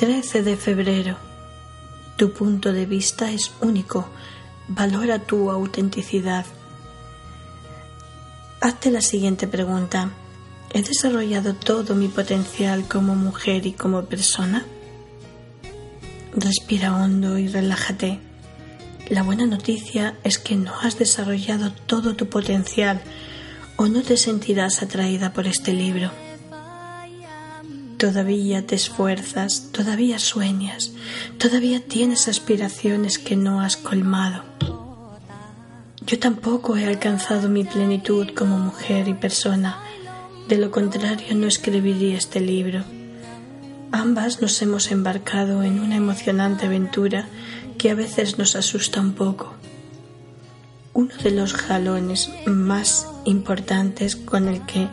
13 de febrero. Tu punto de vista es único. Valora tu autenticidad. Hazte la siguiente pregunta. ¿He desarrollado todo mi potencial como mujer y como persona? Respira hondo y relájate. La buena noticia es que no has desarrollado todo tu potencial o no te sentirás atraída por este libro. Todavía te esfuerzas, todavía sueñas, todavía tienes aspiraciones que no has colmado. Yo tampoco he alcanzado mi plenitud como mujer y persona, de lo contrario no escribiría este libro. Ambas nos hemos embarcado en una emocionante aventura que a veces nos asusta un poco. Uno de los jalones más importantes con el que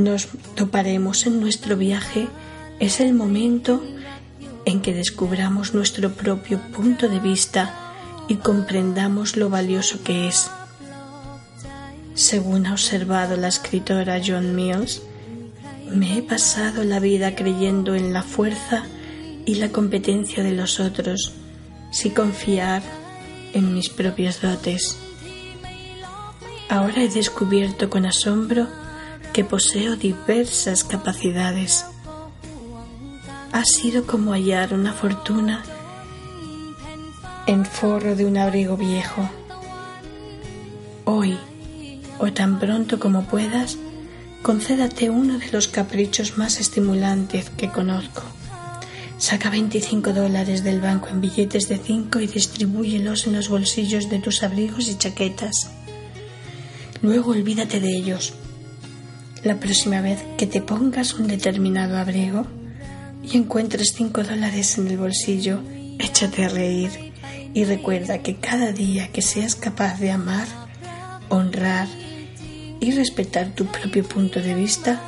nos toparemos en nuestro viaje es el momento en que descubramos nuestro propio punto de vista y comprendamos lo valioso que es. Según ha observado la escritora John Mills, me he pasado la vida creyendo en la fuerza y la competencia de los otros, sin confiar en mis propios dotes. Ahora he descubierto con asombro que poseo diversas capacidades. Ha sido como hallar una fortuna en forro de un abrigo viejo. Hoy, o tan pronto como puedas, concédate uno de los caprichos más estimulantes que conozco. Saca 25 dólares del banco en billetes de 5 y distribúyelos en los bolsillos de tus abrigos y chaquetas. Luego olvídate de ellos. La próxima vez que te pongas un determinado abrigo y encuentres 5 dólares en el bolsillo, échate a reír y recuerda que cada día que seas capaz de amar, honrar y respetar tu propio punto de vista,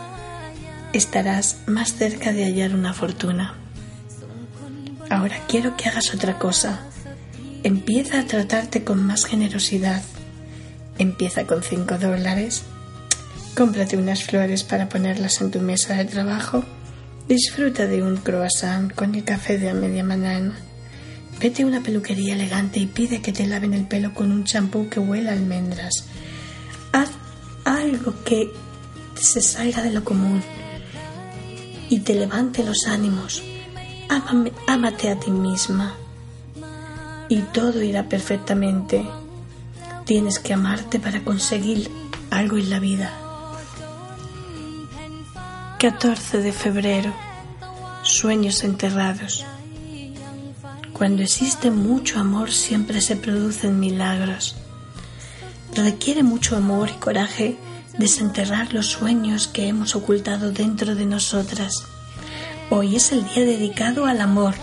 estarás más cerca de hallar una fortuna. Ahora quiero que hagas otra cosa. Empieza a tratarte con más generosidad. Empieza con 5 dólares. Cómprate unas flores para ponerlas en tu mesa de trabajo. Disfruta de un croissant con el café de media mañana. Vete a una peluquería elegante y pide que te laven el pelo con un champú que huela a almendras. Haz algo que se salga de lo común y te levante los ánimos ámate a ti misma y todo irá perfectamente. Tienes que amarte para conseguir algo en la vida. 14 de febrero. Sueños enterrados. Cuando existe mucho amor siempre se producen milagros. Requiere mucho amor y coraje desenterrar los sueños que hemos ocultado dentro de nosotras. Hoy es el día dedicado al amor,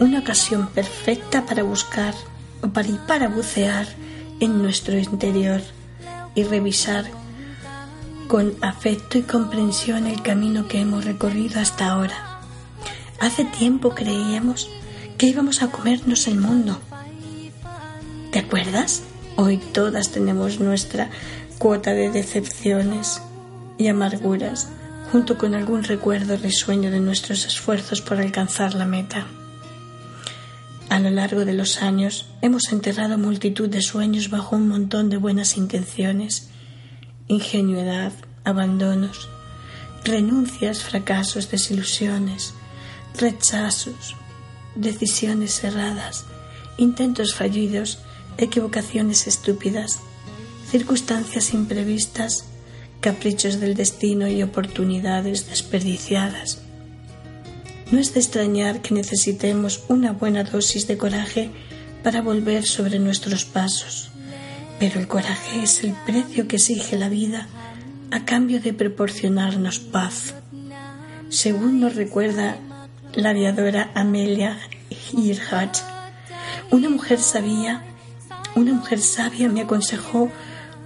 una ocasión perfecta para buscar o para, para bucear en nuestro interior y revisar con afecto y comprensión el camino que hemos recorrido hasta ahora. Hace tiempo creíamos que íbamos a comernos el mundo. ¿Te acuerdas? Hoy todas tenemos nuestra cuota de decepciones y amarguras junto con algún recuerdo risueño de nuestros esfuerzos por alcanzar la meta. A lo largo de los años hemos enterrado multitud de sueños bajo un montón de buenas intenciones, ingenuidad, abandonos, renuncias, fracasos, desilusiones, rechazos, decisiones erradas, intentos fallidos, equivocaciones estúpidas, circunstancias imprevistas caprichos del destino y oportunidades desperdiciadas. No es de extrañar que necesitemos una buena dosis de coraje para volver sobre nuestros pasos, pero el coraje es el precio que exige la vida a cambio de proporcionarnos paz. Según nos recuerda la aviadora Amelia Earhart, una mujer sabia, una mujer sabia me aconsejó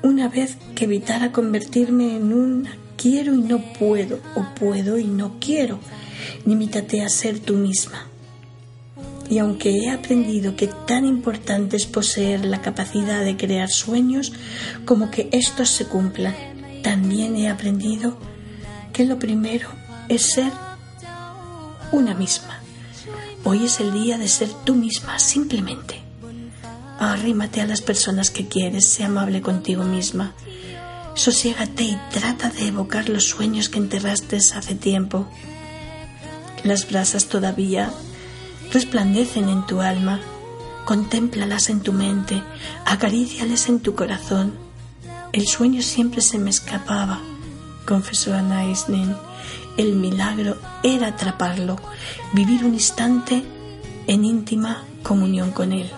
una vez que evitara convertirme en un quiero y no puedo o puedo y no quiero. Limítate a ser tú misma. Y aunque he aprendido que tan importante es poseer la capacidad de crear sueños como que estos se cumplan, también he aprendido que lo primero es ser una misma. Hoy es el día de ser tú misma, simplemente. Arrímate a las personas que quieres, sé amable contigo misma. Sosiégate y trata de evocar los sueños que enterraste hace tiempo. Las brasas todavía resplandecen en tu alma. Contémplalas en tu mente, acaríciales en tu corazón. El sueño siempre se me escapaba, confesó Ana El milagro era atraparlo, vivir un instante en íntima comunión con él.